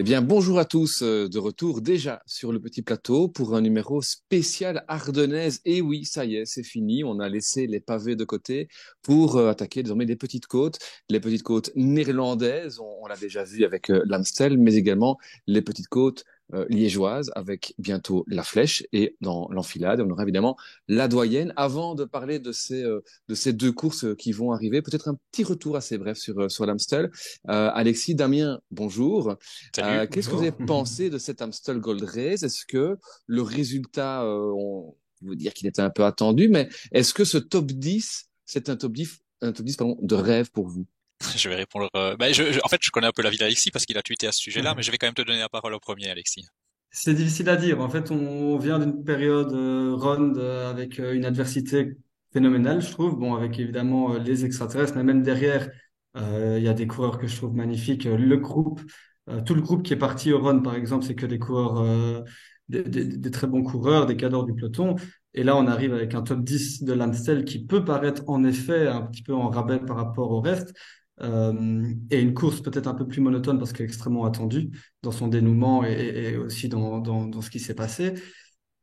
Eh bien, bonjour à tous, euh, de retour déjà sur le petit plateau pour un numéro spécial ardennaise. Et oui, ça y est, c'est fini. On a laissé les pavés de côté pour euh, attaquer désormais les petites côtes, les petites côtes néerlandaises. On, l'a déjà vu avec euh, l'Amstel, mais également les petites côtes euh, liégeoise avec bientôt la flèche et dans l'enfilade, on aura évidemment la doyenne. Avant de parler de ces, euh, de ces deux courses qui vont arriver, peut-être un petit retour assez bref sur, euh, sur l'Amstel. Alexis, Damien, bonjour. Qu'est-ce que vous avez pensé de cet Amstel Gold Race? Est-ce que le résultat, on veut dire qu'il était un peu attendu, mais est-ce que ce top 10, c'est un top 10, un top 10 pardon, de rêve pour vous? je vais répondre. Euh... Bah, en fait, je connais un peu la vie d'Alexis parce qu'il a tweeté à ce sujet-là, mais je vais quand même te donner la parole au premier, Alexis. C'est difficile à dire. En fait, on vient d'une période euh, ronde euh, avec euh, une adversité phénoménale, je trouve. Bon, avec évidemment les extraterrestres, mais même derrière, il y a des coureurs que je trouve magnifiques. Le groupe, tout le groupe qui est parti au run, par exemple, c'est que des coureurs, des, très bons coureurs, des cadors du peloton. Et là, on arrive avec un top 10 de l'Amstel qui peut paraître en effet un petit peu en rabais par rapport au reste, euh, et une course peut-être un peu plus monotone parce qu'elle est extrêmement attendue dans son dénouement et, aussi dans, dans, ce qui s'est passé.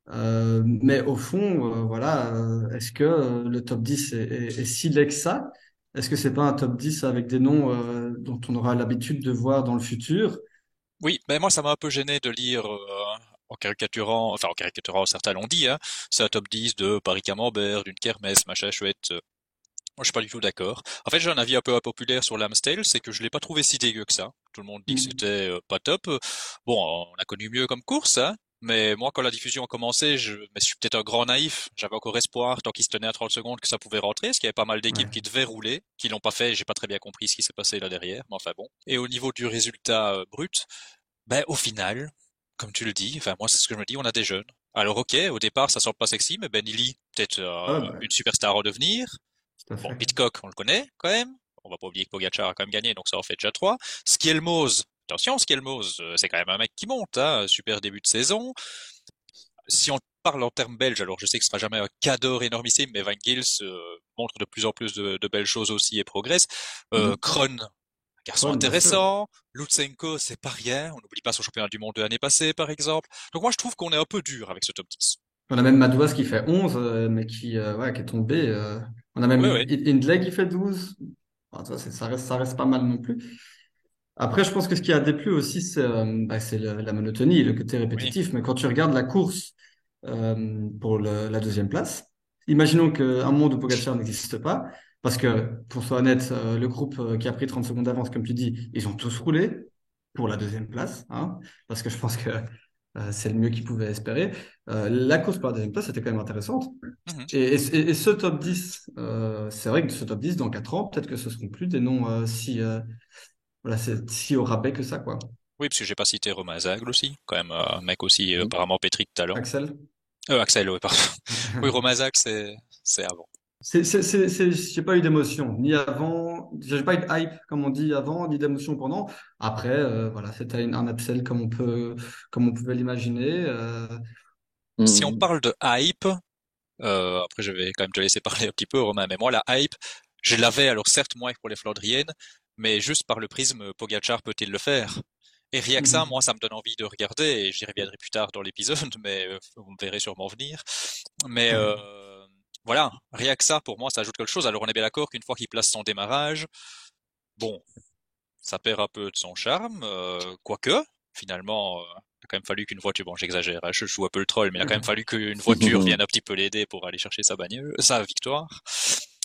Euh, mais au fond, euh, voilà, est-ce que le top 10 est, est, est si laid que ça? Est-ce que c'est pas un top 10 avec des noms dont on aura l'habitude de voir dans le futur? Oui, mais moi ça m'a un peu gêné de lire en caricaturant, enfin en caricaturant, certains l'ont dit, hein, c'est un top 10 de Paris Camembert, d'une kermesse, machin chouette, moi, je suis pas du tout d'accord. En fait, j'ai un avis un peu impopulaire sur l'Amstel, c'est que je l'ai pas trouvé si dégueu que ça. Tout le monde dit que mmh. c'était euh, pas top. Bon, on a connu mieux comme course, hein. Mais moi, quand la diffusion a commencé, je, mais je suis peut-être un grand naïf. J'avais encore espoir, tant qu'il se tenait à 30 secondes, que ça pouvait rentrer, parce qu'il y avait pas mal d'équipes qui devaient rouler, qui l'ont pas fait. J'ai pas très bien compris ce qui s'est passé là derrière, mais enfin bon. Et au niveau du résultat euh, brut, ben au final, comme tu le dis, enfin moi c'est ce que je me dis, on a des jeunes. Alors ok, au départ ça semble pas sexy, mais Ben peut-être euh, ah, bah. une superstar en devenir. Bon, Pitcock, on le connaît quand même. On va pas oublier que Pogacar a quand même gagné, donc ça en fait déjà trois. Skielmose, attention, Skielmose, euh, c'est quand même un mec qui monte, hein, super début de saison. Si on parle en termes belges, alors je sais que ce sera jamais un cadeau énormissime, mais Van Gils euh, montre de plus en plus de, belles choses aussi et progresse. Euh, mm Kron, garçon intéressant. Lutsenko, c'est pas rien. On n'oublie pas son championnat du monde de l'année passée, par exemple. Donc moi, je trouve qu'on est un peu dur avec ce top 10. On a même Madouas qui fait 11, euh, mais qui, euh, ouais, qui est tombé. Euh. On a même Hindley qui fait 12. ça, reste, ça reste pas mal non plus. Après, je pense que ce qui a déplu aussi, c'est bah, la monotonie, le côté répétitif. Mais quand tu regardes la course pour la deuxième place, imaginons qu'un monde où Pogacar n'existe pas, parce que, pour soit honnête, le groupe qui a pris 30 secondes d'avance, comme tu dis, ils ont tous roulé pour la deuxième place, hein, parce que je pense que euh, c'est le mieux qu'ils pouvaient espérer. Euh, la course par la deuxième place c'était quand même intéressante. Mhm. et, ce top 10, euh, c'est vrai que ce top 10, dans 4 ans, peut-être que ce seront plus des noms si, voilà, si au rabais que ça. quoi. Oui, parce que j'ai pas cité Romain Zagle aussi, quand même un mec aussi apparemment pétri de talent. Axel Axel, oui, pardon. oui, Romain Zagle, c'est avant. J'ai pas eu d'émotion, ni avant, j'ai pas eu de hype, comme on dit avant, ni d'émotion pendant. Après, euh, voilà, c'était un upsell comme on peut, comme on pouvait l'imaginer. Euh... Si on parle de hype, euh, après je vais quand même te laisser parler un petit peu, Romain, mais moi la hype, je l'avais alors certes moins que pour les Flandriennes, mais juste par le prisme Pogachar peut-il le faire? Et rien que ça, mmh moi, ça me donne envie de regarder, et j'y reviendrai plus tard dans l'épisode, mais vous me verrez sûrement venir. Mais euh, voilà, rien que ça, pour moi, ça ajoute quelque chose. Alors on est bien d'accord qu'une fois qu'il place son démarrage, bon, ça perd un peu de son charme, euh, quoique, finalement, euh, il a quand même fallu qu'une voiture, bon j'exagère, hein, je joue un peu le troll, mais il a quand même fallu qu'une voiture vienne un petit peu l'aider pour aller chercher sa bagnole, sa victoire.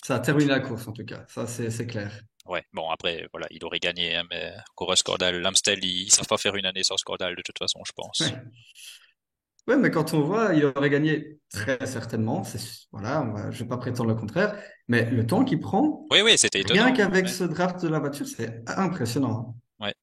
Ça a terminé la course en tout cas, ça c'est clair. Ouais, bon après, voilà, il aurait gagné, hein, mais encore Scordal, l'Amstel, ils, savent pas faire une année sans Scordal de toute façon, je pense. Oui, mais quand on voit, il aurait gagné très certainement. Voilà, je ne vais pas prétendre le contraire. Mais le temps qu'il prend, oui, oui, c'était étonnant. Rien qu'avec ce draft de la voiture, c'est impressionnant. Ouais.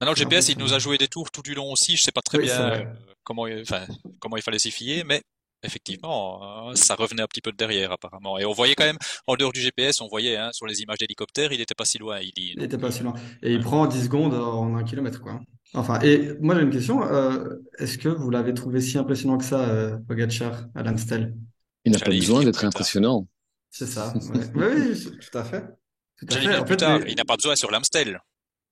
Maintenant, le GPS, il nous a joué des tours tout du long aussi. Je sais pas très bien euh, comment, enfin, comment il fallait s'y fier, mais effectivement, euh, ça revenait un petit peu de derrière apparemment. Et on voyait quand même, en dehors du GPS, on voyait hein, sur les images d'hélicoptère, il n'était pas si loin. Il, n'était pas si loin. Et il prend 10 secondes en un kilomètre, quoi. Enfin, et moi j'ai une question. Euh, est-ce que vous l'avez trouvé si impressionnant que ça, euh, Pogacar, à l'Amstel Il n'a pas besoin d'être impressionnant. C'est ça. oui, oui, tout à fait. Tout à fait. En fait, il n'a pas besoin sur l'Amstel.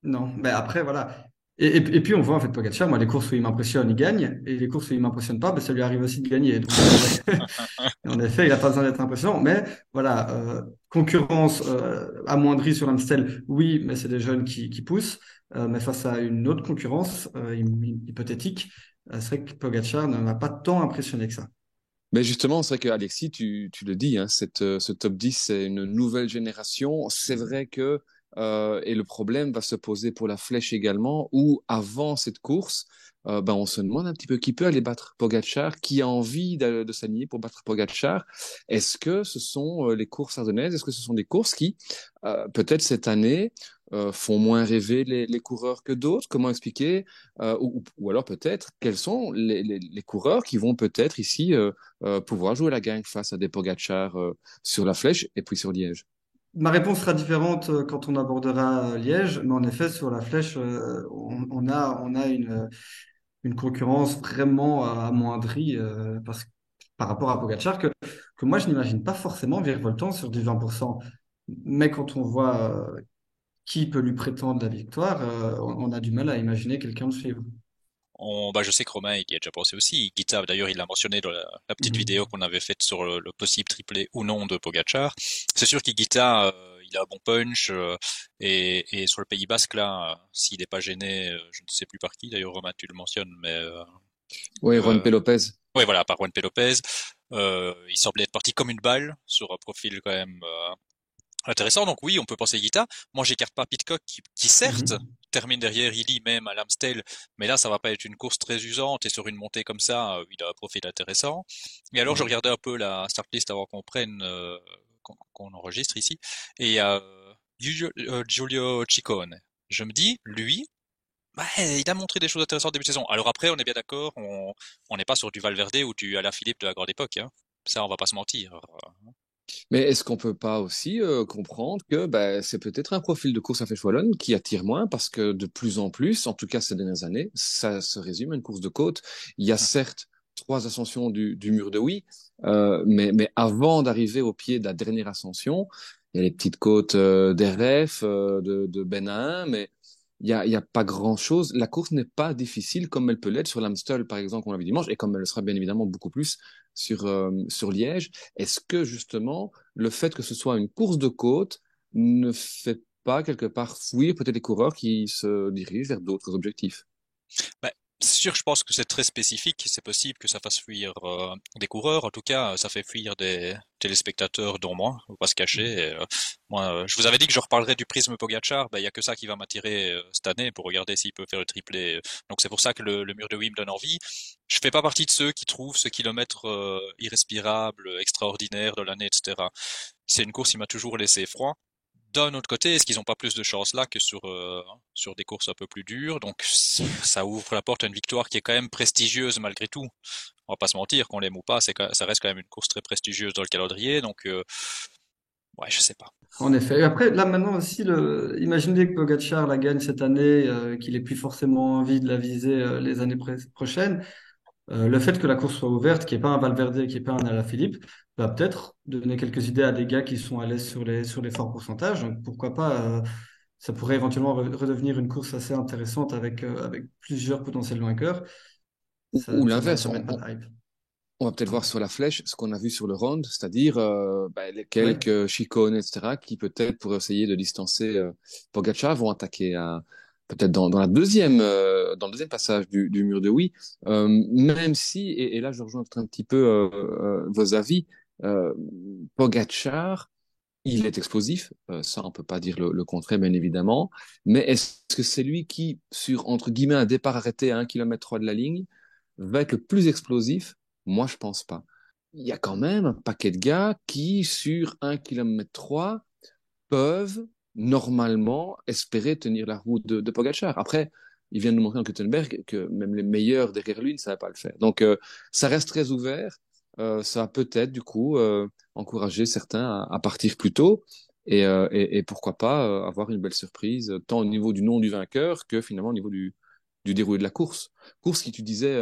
Non, mais après voilà. Et, puis on voit en fait Pogacar, moi les courses où il m'impressionne, il gagne, et les courses où il m'impressionne pas, ben, ça lui arrive aussi de gagner. En effet, il a pas besoin d'être impressionnant, mais voilà, euh, concurrence euh, amoindrie sur l'Amstel, oui, mais c'est des jeunes qui, poussent, euh, mais face à une autre concurrence hypothétique, c'est vrai que Pogacar ne m'a pas tant impressionné que ça. Mais justement, c'est vrai que Alexis, tu, tu le dis, hein, ce top 10, c'est une nouvelle génération. C'est vrai que euh, et le problème va se poser pour la flèche également, où avant cette course, euh, ben on se demande un petit peu qui peut aller battre Pogachar, qui a envie de, de s'aligner pour battre Pogachar. Est-ce que ce sont euh, les courses ardennaises? Est-ce que ce sont des courses qui, euh, peut-être cette année, font moins rêver les, coureurs que d'autres? Comment expliquer? Ou, alors peut-être quels sont les, coureurs qui vont peut-être ici pouvoir jouer la gagne face à des Pogachar sur la flèche et puis sur Liège? Ma réponse sera différente euh, quand on abordera euh, Liège, mais en effet, sur la flèche, euh, on, a, on une, concurrence vraiment amoindrie parce, par rapport à Pogacar que, moi, je n'imagine pas forcément virevoltant sur du 20%. Mais quand on voit qui peut lui prétendre la victoire, on, a du mal à imaginer quelqu'un de suivre. On, bah, je sais que Romain il y a déjà pensé aussi. Guita, d'ailleurs, il l'a mentionné dans la, petite mhm. vidéo qu'on avait faite sur le, possible triplé ou non de Pogachar. C'est sûr qu'Iguita, euh, il a un bon punch euh, et, et, sur le Pays Basque là, euh, s'il n'est pas gêné, je ne sais plus par qui. D'ailleurs, Romain, tu le mentionnes, mais oui, Juan P. Lopez. Oui, voilà, par Juan P. Lopez. il semblait être parti comme une balle sur un profil quand même intéressant. Donc oui, on peut penser Guita. Moi, j'écarte pas Pitcock qui, qui certes mhm. Termine derrière Illy même à l'Amstel, mais là, ça va pas être une course très usante et sur une montée comme ça, euh, il a un profil intéressant. Et alors, je regardais un peu la start list avant qu'on prenne, euh, qu'on enregistre ici, et a euh, Giulio, Ciccone. Je me dis, lui, bah, il a montré des choses intéressantes début de saison. Alors après, on est bien d'accord, on n'est pas sur du Valverde ou du Philippe de la grande époque. Hein. Ça, on va pas se mentir. Mais est-ce qu'on peut pas aussi euh, comprendre que bah, c'est peut-être un profil de course à flèche wallonne qui attire moins parce que de plus en plus, en tout cas ces dernières années, ça se résume à une course de côte. Il y a certes trois ascensions du, du mur de Oui, euh, mais, mais avant d'arriver au pied de la dernière ascension, il y a les petites côtes euh, d'Eref, euh, de, de Benin, mais il y a, y a pas grand chose. La course n'est pas difficile comme elle peut l'être sur l'Amstel, par exemple, qu'on l'a vu dimanche, et comme elle le sera bien évidemment beaucoup plus sur, euh, sur Liège. Est-ce que justement, le fait que ce soit une course de côte ne fait pas quelque part fuir peut-être les coureurs qui se dirigent vers d'autres objectifs? Bah, c'est sûr, je pense que c'est très spécifique. C'est possible que ça fasse fuir euh, des coureurs. En tout cas, ça fait fuir des téléspectateurs, dont moi. On va pas se cacher. Euh, moi, euh, je vous avais dit que je reparlerais du prisme Pogachar. Ben, il y a que ça qui va m'attirer cette année pour regarder s'il peut faire le triplé. Donc c'est pour ça que le, le, mur de Wim donne envie. Je fais pas partie de ceux qui trouvent ce kilomètre irrespirable, extraordinaire de l'année, etc. C'est une course qui m'a toujours laissé froid d'un autre côté, est-ce qu'ils n'ont pas plus de chance là que sur euh, sur des courses un peu plus dures? Donc ça ouvre la porte à une victoire qui est quand même prestigieuse malgré tout. On va pas se mentir, qu'on l'aime ou pas, c'est ça reste quand même une course très prestigieuse dans le calendrier. Donc euh, ouais, je sais pas. En effet. Et après, là maintenant aussi, imaginez que Pogacar la gagne cette année, euh, qu'il ait plus forcément envie de la viser les années prochaines. le fait que la course soit ouverte, qu'il n'y ait pas un Valverde, qu'il n'y ait pas un Alaphilippe, va peut-être donner quelques idées à des gars qui sont à l'aise sur les, sur les forts pourcentages. Donc pourquoi pas, euh, ça pourrait éventuellement redevenir une course assez intéressante avec, euh, avec plusieurs potentiels vainqueurs. ou, l'inverse. On, on, va peut-être voir sur la flèche ce qu'on a vu sur le round, c'est-à-dire euh, bah, les quelques chicones, etc., qui peut-être pour essayer de distancer Pogacar vont attaquer à peut-être dans, dans la deuxième euh, dans le deuxième passage du, du mur de oui euh, même si et, et, là je rejoins un petit peu euh, vos avis euh, Pogachar, il est explosif, euh, ça on peut pas dire le, contraire bien évidemment, mais est-ce que c'est lui qui, sur entre guillemets un départ arrêté à 1 km 3 de la ligne, va être le plus explosif? Moi je pense pas. Il y a quand même un paquet de gars qui, sur 1 km 3, peuvent normalement espérer tenir la route de, de Pogachar. Après, il vient de nous montrer en Kuttenberg que même les meilleurs derrière lui ne savaient pas le faire. Donc, euh, ça reste très ouvert. Euh, ça va peut-être du coup euh, encourager certains à, partir plus tôt et, euh, pourquoi pas avoir une belle surprise tant au niveau du nom du vainqueur que finalement au niveau du, du déroulé de la course. Course qui tu disais,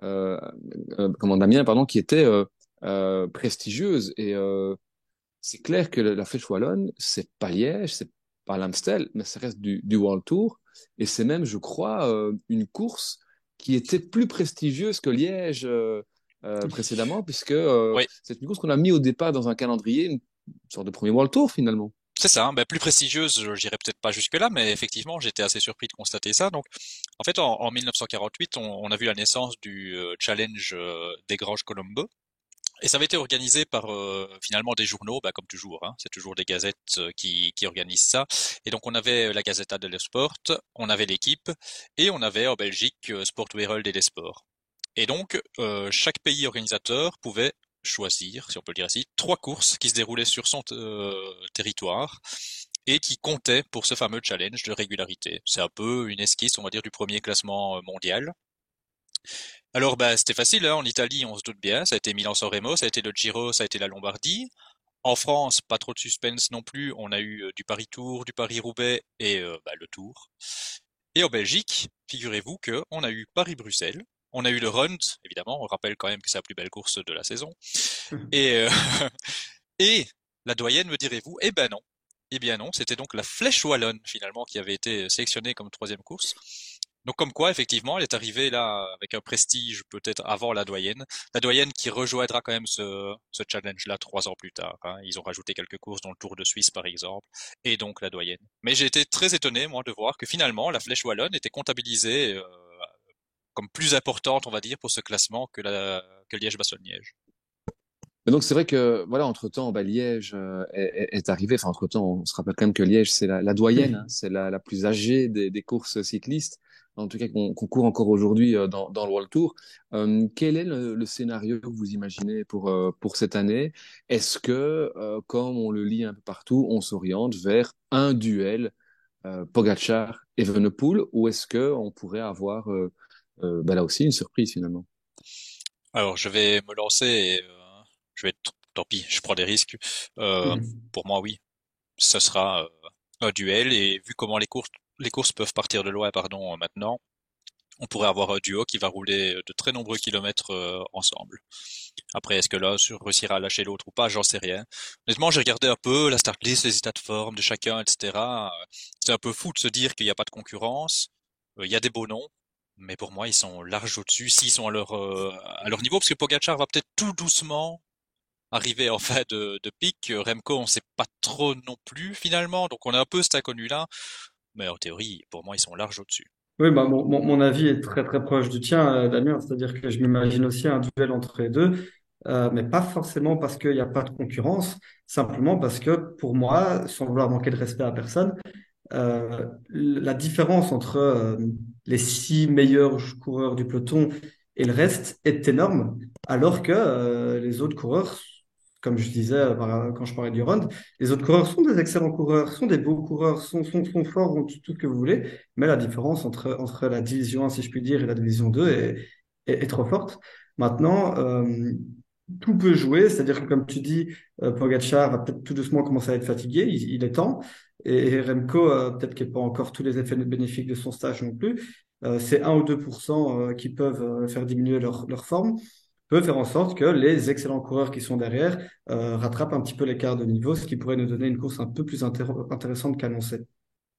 comment Damien, pardon, qui était prestigieuse et c'est clair que la Flèche Wallonne, c'est pas Liège, c'est pas l'Amstel, mais ça reste du World Tour. Et c'est même, je crois, une course qui était plus prestigieuse que Liège précédemment, puisque c'est une course qu'on a mis au départ dans un calendrier, une sorte de premier World Tour finalement. C'est ça, ben plus prestigieuse, j'irai peut-être pas jusque-là, mais effectivement, j'étais assez surpris de constater ça. Donc, en fait, en, 1948, on, a vu la naissance du challenge des Granges Colombo, et ça avait été organisé par euh, finalement des journaux, bah, comme toujours. Hein, c'est toujours des gazettes euh, qui, qui, organisent ça. Et donc on avait la Gazeta dello Sport, on avait l'équipe, et on avait en Belgique euh, Sport Wereld et les sports. Et donc chaque pays organisateur pouvait choisir, si on peut le dire ainsi, trois courses qui se déroulaient sur son territoire et qui comptaient pour ce fameux challenge de régularité. C'est un peu une esquisse, on va dire, du premier classement mondial. Alors bah c'était facile, hein. en Italie on se doute bien, ça a été Milan-San Remo, ça a été le Giro, ça a été la Lombardie. En France, pas trop de suspense non plus, on a eu euh, du Paris-Tour, du Paris-Roubaix et euh, bah, le Tour. Et en Belgique, figurez-vous que on a eu Paris-Bruxelles, on a eu le Rund, évidemment, on rappelle quand même que c'est la plus belle course de la saison. et, euh, et la doyenne, me direz-vous? Eh ben non. Eh bien non, c'était donc la Flèche Wallonne finalement qui avait été sélectionnée comme troisième course. Donc comme quoi, effectivement, elle est arrivée là avec un prestige peut-être avant la doyenne. La doyenne qui rejoindra quand même ce, ce challenge-là trois ans plus tard. Hein. Ils ont rajouté quelques courses dans le Tour de Suisse par exemple, et donc la doyenne. Mais j'ai été très étonné moi de voir que finalement la Flèche wallonne était comptabilisée euh, comme plus importante, on va dire, pour ce classement que la que Liège-Bastogne-Liège. donc c'est vrai que voilà entre temps bah, Liège euh, est, est, arrivé enfin entre temps on se rappelle quand même que Liège c'est la, la, doyenne hein. c'est la, la, plus âgée des, des courses cyclistes en tout cas qu'on court encore aujourd'hui euh, dans, dans, le World Tour. Euh, quel est le, scénario que vous imaginez pour, euh, pour cette année? Est-ce que, comme on le lit un peu partout, on s'oriente vers un duel Pogachar et Venepool ou est-ce que on pourrait avoir bah là aussi une surprise finalement Alors je vais me lancer et je vais être, tant pis, je prends des risques. Mmh. Pour moi oui, ce sera un duel et vu comment les courses les courses peuvent partir de loin, pardon, maintenant, on pourrait avoir un duo qui va rouler de très nombreux kilomètres euh, ensemble. Après, est-ce que l'un réussira à lâcher l'autre ou pas, j'en sais rien. Honnêtement, j'ai regardé un peu la start list, les états de forme de chacun, etc. C'est un peu fou de se dire qu'il n'y a pas de concurrence. Euh, il y a des beaux noms, mais pour moi, ils sont large au-dessus s'ils sont à leur euh, niveau, parce que Pogacar va peut-être tout doucement arriver en fait de, pic. Remco, on sait pas trop non plus finalement, donc on a un peu cet inconnu là mais en théorie, pour moi, ils sont larges au-dessus. Oui, bah, mon, avis est très très proche du tien, euh, Damien, c'est-à-dire que je m'imagine aussi un duel entre les deux, euh, mais pas forcément parce qu'il n'y a pas de concurrence, simplement parce que pour moi, sans vouloir manquer de respect à personne, la différence entre les six meilleurs coureurs du peloton et le reste est énorme, alors que les autres coureurs comme je disais euh, quand je parlais du Rund, les autres coureurs sont des excellents coureurs, sont des beaux coureurs, sont, sont, sont forts, tout, tout, ce que vous voulez, mais la différence entre, entre la division 1, si je puis dire, et la division 2 est, est, trop forte. Maintenant, euh, tout peut jouer, c'est-à-dire que comme tu dis, euh, Pogacar va peut-être tout doucement commencer à être fatigué, il, est temps, et, Remco, euh, peut-être qu'il n'a pas encore tous les effets bénéfiques de son stage non plus, c'est 1 ou 2% qui peuvent faire diminuer leur, leur forme peut faire en sorte que les excellents coureurs qui sont derrière euh, rattrapent un petit peu l'écart de niveau, ce qui pourrait nous donner une course un peu plus intéressante qu'annoncée.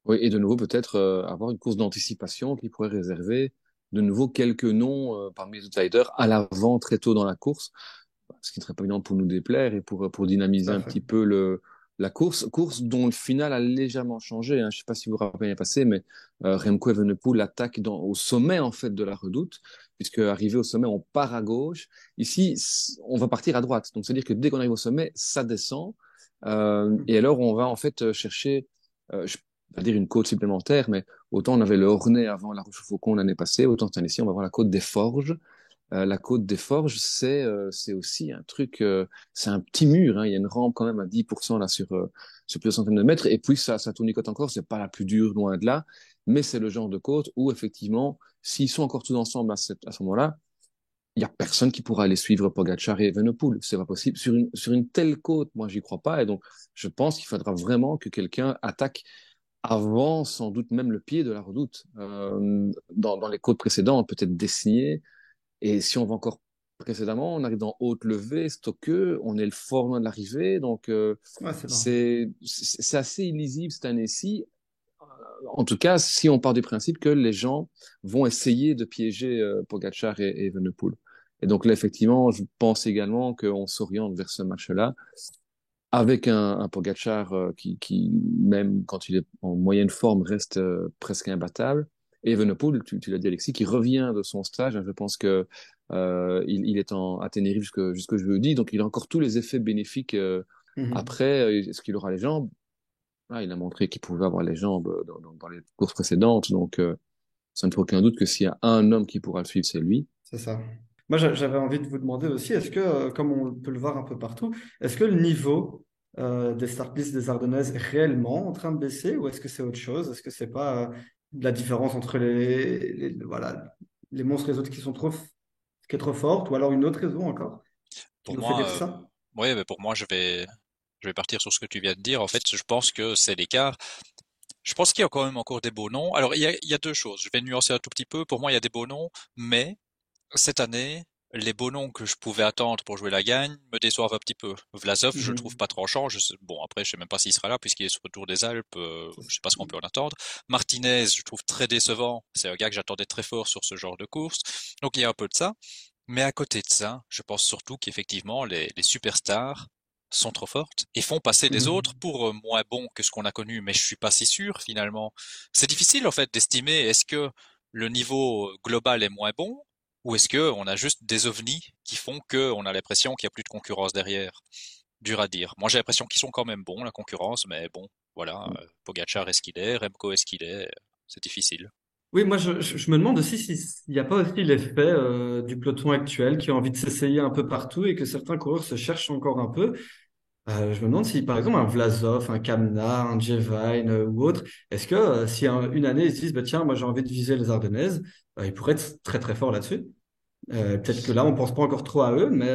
Oui, et de nouveau peut-être euh, avoir une course d'anticipation qui pourrait réserver de nouveau quelques noms euh, parmi les outsiders à l'avant très tôt dans la course, ce qui ne serait pas évident pour nous déplaire et pour, pour dynamiser un petit peu le, la course, course dont le final a légèrement changé. Hein. Je ne sais pas si vous vous rappelez passé, mais euh, Remco Evenepoel attaque dans, au sommet en fait de la redoute, puisque arrivé au sommet, on part à gauche. Ici, on va partir à droite. Donc, c'est-à-dire que dès qu'on arrive au sommet, ça descend. Euh, et alors, on va en fait chercher, euh, je vais pas dire une côte supplémentaire, mais autant on avait le Hornet avant la Rochefoucauld l'année passée, autant cette année-ci, on va voir la côte des Forges. Euh, la côte des Forges, c'est euh, c'est aussi un truc, euh, c'est un petit mur. Hein, il y a une rampe quand même à 10% là sur sur plusieurs centaines de mètres. Et puis ça, ça tournicote encore. C'est pas la plus dure loin de là, mais c'est le genre de côte où effectivement, s'ils sont encore tous ensemble à, ce moment-là, il y a personne qui pourra aller suivre Pogacar et Evenepoel. C'est pas possible sur une sur une telle côte. Moi, j'y crois pas. Et donc, je pense qu'il faudra vraiment que quelqu'un attaque avant, sans doute même le pied de la redoute. Euh, dans, dans les côtes précédentes, peut-être dessiné et si on va encore précédemment, on arrive dans haute levée, stockeux, on est le fort loin de l'arrivée, donc euh, c'est c'est assez illisible cette année-ci. Euh, en tout cas, si on part du principe que les gens vont essayer de piéger euh, Pogacar et, et Evenepoel. Et donc là, effectivement, je pense également qu'on s'oriente vers ce match-là avec un, un Pogacar euh, qui, qui, même quand il est en moyenne forme, reste euh, presque imbattable. Et Evenepoel, tu, tu l'as dit Alexis, qui revient de son stage. Hein, je pense que euh, il, il, est en, à Tenerife jusque, jusque jeudi, donc il a encore tous les effets bénéfiques. Euh, mm -hmm. Après, est-ce qu'il aura les jambes? Ah, Il a montré qu'il pouvait avoir les jambes dans, dans, dans les courses précédentes, donc euh, ça ne fait aucun doute que s'il y a un homme qui pourra le suivre, c'est lui. C'est ça. Moi, j'avais envie de vous demander aussi, est-ce que, comme on peut le voir un peu partout, est-ce que le niveau euh, des start lists des Ardennaises est réellement en train de baisser ou est-ce que c'est autre chose? Est-ce que c'est pas euh, la différence entre les, les, voilà, les monstres et les autres qui sont trop, qui est trop forte ou alors une autre raison encore Pour moi, euh, oui, mais pour moi, je vais, je vais partir sur ce que tu viens de dire. En fait, je pense que c'est l'écart. Je pense qu'il y a quand même encore des beaux noms. Alors, il y a, il y a deux choses. Je vais nuancer un tout petit peu. Pour moi, il y a des beaux noms, mais cette année, les beaux noms que je pouvais attendre pour jouer la gagne me déçoivent un petit peu. Vlasov, mmh. je le trouve pas tranchant. Je sais, bon, après, je sais même pas s'il sera là puisqu'il est sur le Tour des Alpes. Euh, je sais pas ce qu'on peut en attendre. Martinez, je trouve très décevant. C'est un gars que j'attendais très fort sur ce genre de course. Donc, il y a un peu de ça. Mais à côté de ça, je pense surtout qu'effectivement, les, les superstars sont trop fortes et font passer les mmh. autres pour euh, moins bons que ce qu'on a connu. Mais je suis pas si sûr, finalement. C'est difficile, en fait, d'estimer est-ce que le niveau global est moins bon ou est-ce que on a juste des ovnis qui font que on a l'impression qu'il y a plus de concurrence derrière? Dur à dire. Moi, j'ai l'impression qu'ils sont quand même bons la concurrence, mais bon, voilà. Mm. Euh, Pogacar est-ce qu'il est, Remco est-ce qu'il est, c'est difficile. Oui, moi je, je, me demande aussi s'il n'y a pas aussi l'effet euh, du peloton actuel qui a envie de s'essayer un peu partout et que certains coureurs se cherchent encore un peu. Euh, je me demande si, par exemple, un Vlasov, un Kamna, un Jevine euh, ou autre, est-ce que euh, si un, une année ils se disent, bah, tiens, moi j'ai envie de viser les Ardennaises, ils pourraient être très très forts là-dessus. Peut-être que là, on pense pas encore trop à eux, mais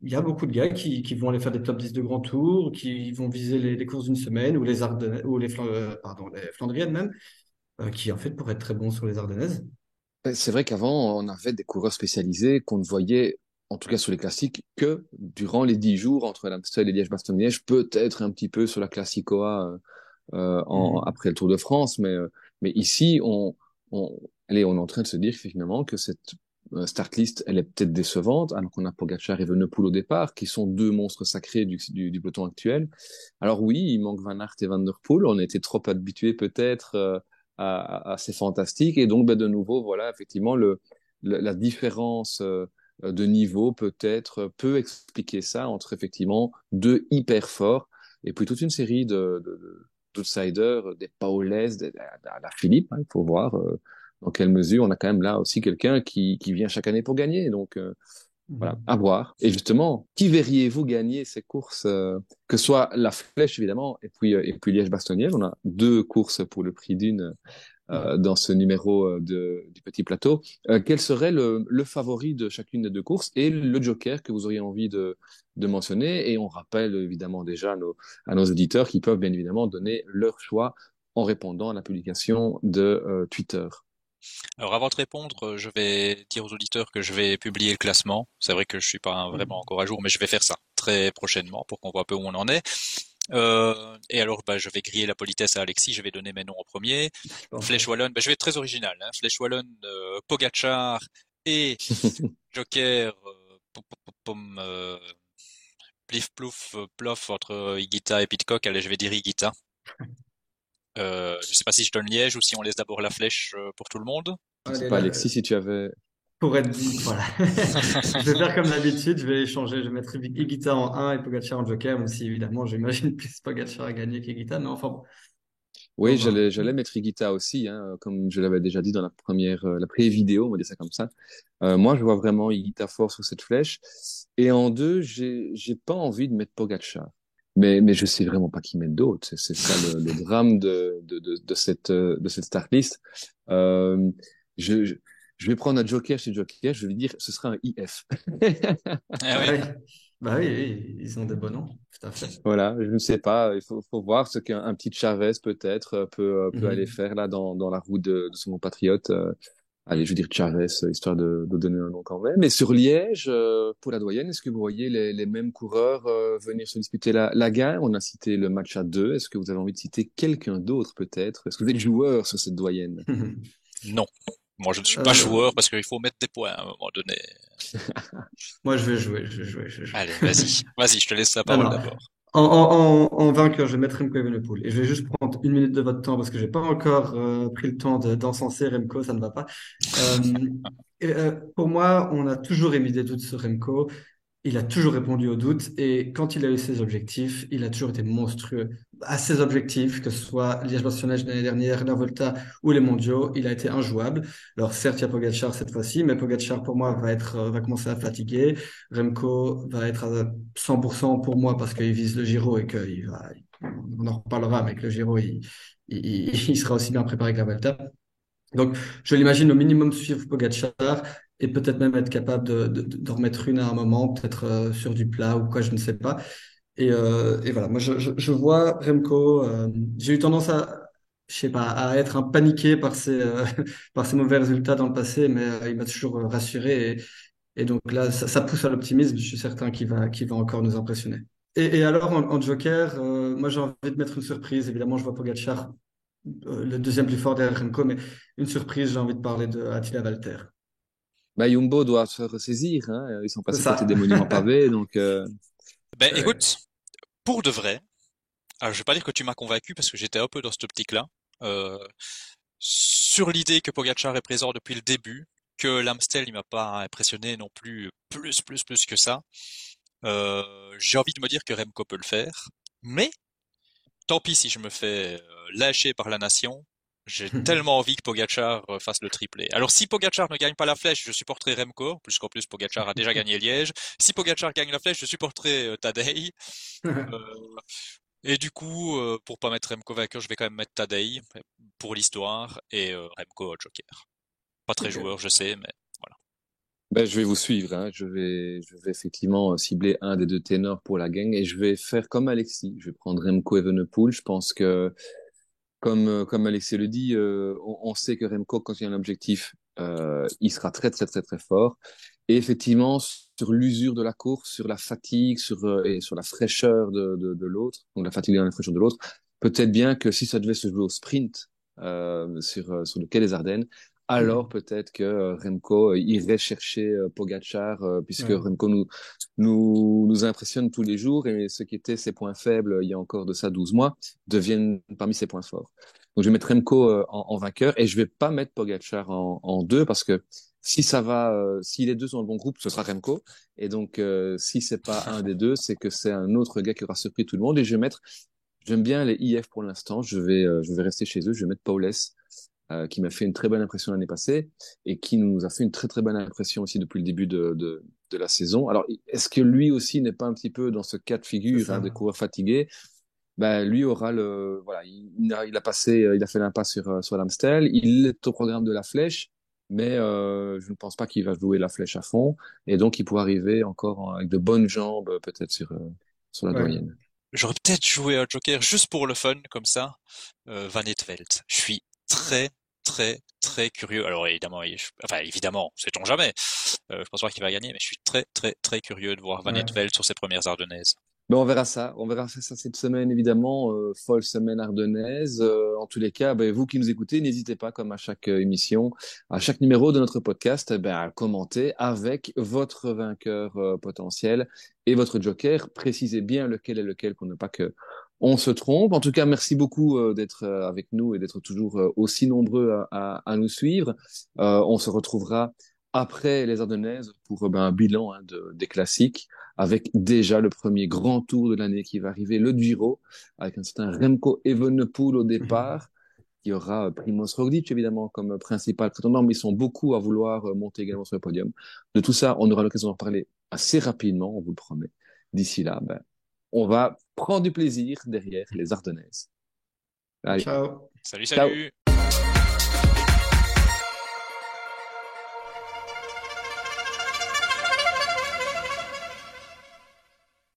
il y a beaucoup de gars qui, vont aller faire des top 10 de grand tour, qui vont viser les, courses d'une semaine ou les Ardennaises, ou les Flandriennes même, qui en fait pourraient être très bons sur les Ardennaises. C'est vrai qu'avant, on avait des coureurs spécialisés qu'on ne voyait en tout cas sur les classiques, que durant les dix jours entre l'Amstel et Liège-Bastogne-Liège, peut-être un petit peu sur la Classicoa euh, euh en, mmh. après le Tour de France, mais, euh, mais ici, on, on, allez, on est en train de se dire finalement que cette euh, start list, elle est peut-être décevante, alors qu'on a Pogacar et Venepool au départ, qui sont deux monstres sacrés du, du, du, peloton actuel. Alors oui, il manque Van Aert et Van Der Poel, on était trop habitués peut-être euh, à, à, ces fantastiques, et donc ben, de nouveau, voilà, effectivement, le, le la différence euh, de niveau peut-être euh, peut expliquer ça entre effectivement deux hyper forts et puis toute une série de, de, d'outsiders, des Paoles, des, la Philippe, hein, il faut voir euh, dans quelle mesure on a quand même là aussi quelqu'un qui, qui vient chaque année pour gagner. Donc euh, voilà, à voir. Et justement, qui verriez-vous gagner ces courses, euh, que soit la flèche évidemment, et puis et puis Liège-Bastogne. On a deux courses pour le prix d'une euh, dans ce numéro euh, de, du petit plateau. Euh, quel serait le, le, favori de chacune des deux courses et le joker que vous auriez envie de, de mentionner? Et on rappelle évidemment déjà nos, à nos auditeurs qui peuvent bien évidemment donner leur choix en répondant à la publication de euh, Twitter. Alors avant de répondre, je vais dire aux auditeurs que je vais publier le classement. C'est vrai que je suis pas vraiment mmh. encore à jour, mais je vais faire ça très prochainement pour qu'on voit un peu où on en est. Euh, et alors, bah, je vais griller la politesse à Alexis, je vais donner mes noms en premier. Flèche Wallonne, bah, je vais être très original. Hein. Flèche Wallonne, euh, Pogachar et Joker, euh, pom, euh, plif plouf plof entre Igita et Pitcock. Allez, je vais dire Igita. Euh, je sais pas si je donne Liège ou si on laisse d'abord la flèche pour tout le monde. Je sais pas, Alexis, si tu avais pour être dit, voilà. je vais faire comme d'habitude, je vais échanger, je vais mettre Igita en 1 et Pogacar en joker, même si évidemment j'imagine plus Pogacar à gagner qu'Igita, mais enfin bon. Oui, j'allais, j'allais mettre Igita aussi, hein, comme je l'avais déjà dit dans la première, euh, la pré-vidéo, on va dire ça comme ça. Euh, moi, je vois vraiment Igita fort sur cette flèche. Et en deux, j'ai, j'ai pas envie de mettre Pogacar. Mais, mais je sais vraiment pas qui mettre d'autres. C'est, c'est ça le, le, drame de, de, de, de cette, de cette start list. Euh, je, je je vais prendre un joker chez Joker, je vais dire ce sera un IF. ah oui. Bah oui, ils ont des bons noms, tout à fait. Voilà, je ne sais pas, il faut, faut voir ce qu'un petit Chavez peut-être euh, peut, euh, peut mm -hmm. aller faire là dans, dans la roue de, de son compatriote. Euh, allez, je veux dire Chavez, histoire de, de donner un nom quand même. Mais sur Liège, euh, pour la doyenne, est-ce que vous voyez les, les mêmes coureurs euh, venir se disputer la, la gain On a cité le match à deux. Est-ce que vous avez envie de citer quelqu'un d'autre peut-être? Est-ce que vous êtes joueur sur cette doyenne? Non. Moi, je ne suis pas Euh, joueur parce qu'il faut mettre des points à un moment donné. Moi, je vais jouer, je vais jouer, je vais jouer. Allez, vas-y. Vas-y, je te laisse la parole d'abord. En, en, en, en vainqueur, je vais mettre Remco Evenepoel. Et je vais juste prendre une minute de votre temps parce que j'ai pas encore euh, pris le temps de- d'encenser Remco, ça ne va pas. Euh, et, euh, pour moi, on a toujours émis des doutes sur Remco. Il a toujours répondu aux doutes et quand il a eu ses objectifs, il a toujours été monstrueux. À ses objectifs, que ce soit Liège-Bastogne-Liège l'année dernière, la Volta ou les mondiaux, il a été injouable. Alors certes, il y a Pogacar cette fois-ci, mais Pogacar pour moi va être, va commencer à fatiguer. Remco va être à 100% pour moi parce qu'il vise le Giro et qu'il va, on en reparlera, mais que le Giro, il, il, il- sera aussi bien préparé que la Vuelta. Donc, je l'imagine au minimum suivre Pogacar et peut-être même être capable de, de, de remettre une à un moment, peut-être euh, sur du plat ou quoi, je ne sais pas. Et, euh, et voilà, moi je, je, je vois Remco, euh, j'ai eu tendance à, je sais pas, à être un paniqué par ses, euh, par ses mauvais résultats dans le passé, mais euh, il m'a toujours euh, rassuré. Et, et donc là, ça, ça pousse à l'optimisme. Je suis certain qu'il va, qu'il va encore nous impressionner. Et, et alors, en, en joker, moi j'ai envie de mettre une surprise. Évidemment, je vois Pogacar, le deuxième plus fort derrière Remco, mais une surprise, j'ai envie de parler de Attila Valter. Bah, Jumbo doit se ressaisir. Hein. Ils sont passés côté des monuments pavés, donc euh, Ben, Ouais. écoute, pour de vrai, alors je vais pas dire que tu m'as convaincu parce que j'étais un peu dans cette optique-là, euh, sur l'idée que Pogacar est présent depuis le début, que l'Amstel il m'a pas impressionné non plus plus plus plus que ça. Euh, j'ai envie de me dire que Remco peut le faire, mais tant pis si je me fais euh, lâcher par la nation. J'ai tellement envie que Pogacar euh, fasse le triplé. Alors si Pogacar ne gagne pas la flèche, je supporterai Remco, puisqu'en plus Pogacar a déjà gagné Liège. Si Pogacar gagne la flèche, je supporterai euh, Tadej. Euh, et du coup, euh, pour pas mettre Remco vainqueur, je vais quand même mettre Tadej pour l'histoire et euh, Remco au joker. Pas très joueur, je sais, mais ben, je vais vous suivre. Hein. Je vais, je vais effectivement cibler un des deux ténors pour la gang et je vais faire comme Alexis. Je vais prendre Remco Evenepoel. Je pense que Comme, euh, comme Alexis le dit, euh, on, on sait que Remco, quand il y a un objectif, euh, il sera très, très, très, très fort. Et effectivement, sur l'usure de la course, sur la fatigue, sur, euh, et sur la fraîcheur de, de, de l'autre, donc la fatigue et la fraîcheur de l'autre, peut-être bien que si ça devait se jouer au sprint euh, sur, euh, sur le quai des Ardennes, alors peut-être que euh, Remco euh, irait chercher euh, Pogacar, euh, puisque Ouais. Remco nous, nous, nous impressionne tous les jours, et ce qui était ses points faibles il y a encore de ça 12 mois, deviennent parmi ses points forts. Donc je vais mettre Remco en, en vainqueur, et je vais pas mettre Pogacar en, en deux, parce que si ça va, euh, si les deux sont dans le bon groupe, ce sera Remco, et donc euh, si c'est pas un des deux, c'est que c'est un autre gars qui aura surpris tout le monde, et je vais mettre, j'aime bien les IF pour l'instant, je vais, euh, je vais rester chez eux, je vais mettre Paulès, euh, qui m'a fait une très bonne impression l'année passée et qui nous a fait une très très bonne impression aussi depuis le début de, de, de la saison. Alors, est-ce que lui aussi n'est pas un petit peu dans ce cas de figure hein, de coureur fatigué ben, lui aura le voilà, il, il a, il a passé, euh, il a fait l'impasse sur euh, sur l'Amstel. Il est au programme de la flèche, mais euh, je ne pense pas qu'il va jouer la flèche à fond et donc il pourra arriver encore en- avec de bonnes jambes peut-être sur sur la Ouais. doyenne. j'aurais peut-être joué un joker juste pour le fun, comme ça. Euh, Van Etvelt. Je suis très, très, très curieux. Alors évidemment, je- enfin évidemment, sait-on jamais. Euh, je pense pas qu'il va gagner, mais je suis très, très, très curieux de voir Van Ouais. Sur ses premières Ardennaises. Mais on verra ça, on verra ça cette semaine évidemment, euh, folle semaine ardennaise. Euh, en tous les cas, ben, vous qui nous écoutez, n'hésitez pas, comme à chaque euh, émission, à chaque numéro de notre podcast, ben, à commenter avec votre vainqueur potentiel et votre joker. Précisez bien lequel est lequel pour ne pas que on se trompe. En tout cas, merci beaucoup euh, d'être euh, avec nous et d'être toujours euh, aussi nombreux à, à- à nous suivre. Euh, on se retrouvera après les Ardennaises pour euh, ben, un bilan hein, de, des classiques avec déjà le premier grand tour de l'année qui va arriver, le Giro, avec un certain Remco Evenepoel au départ. Il y aura euh, Primoz Roglic, évidemment, comme principal prétendant, mais ils sont beaucoup à vouloir monter également sur le podium. De tout ça, on aura l'occasion d'en parler assez rapidement, on vous le promet. D'ici là, ben, on va prendre du plaisir derrière les Ardennaises. Allez. Ciao. Salut, Ciao. salut!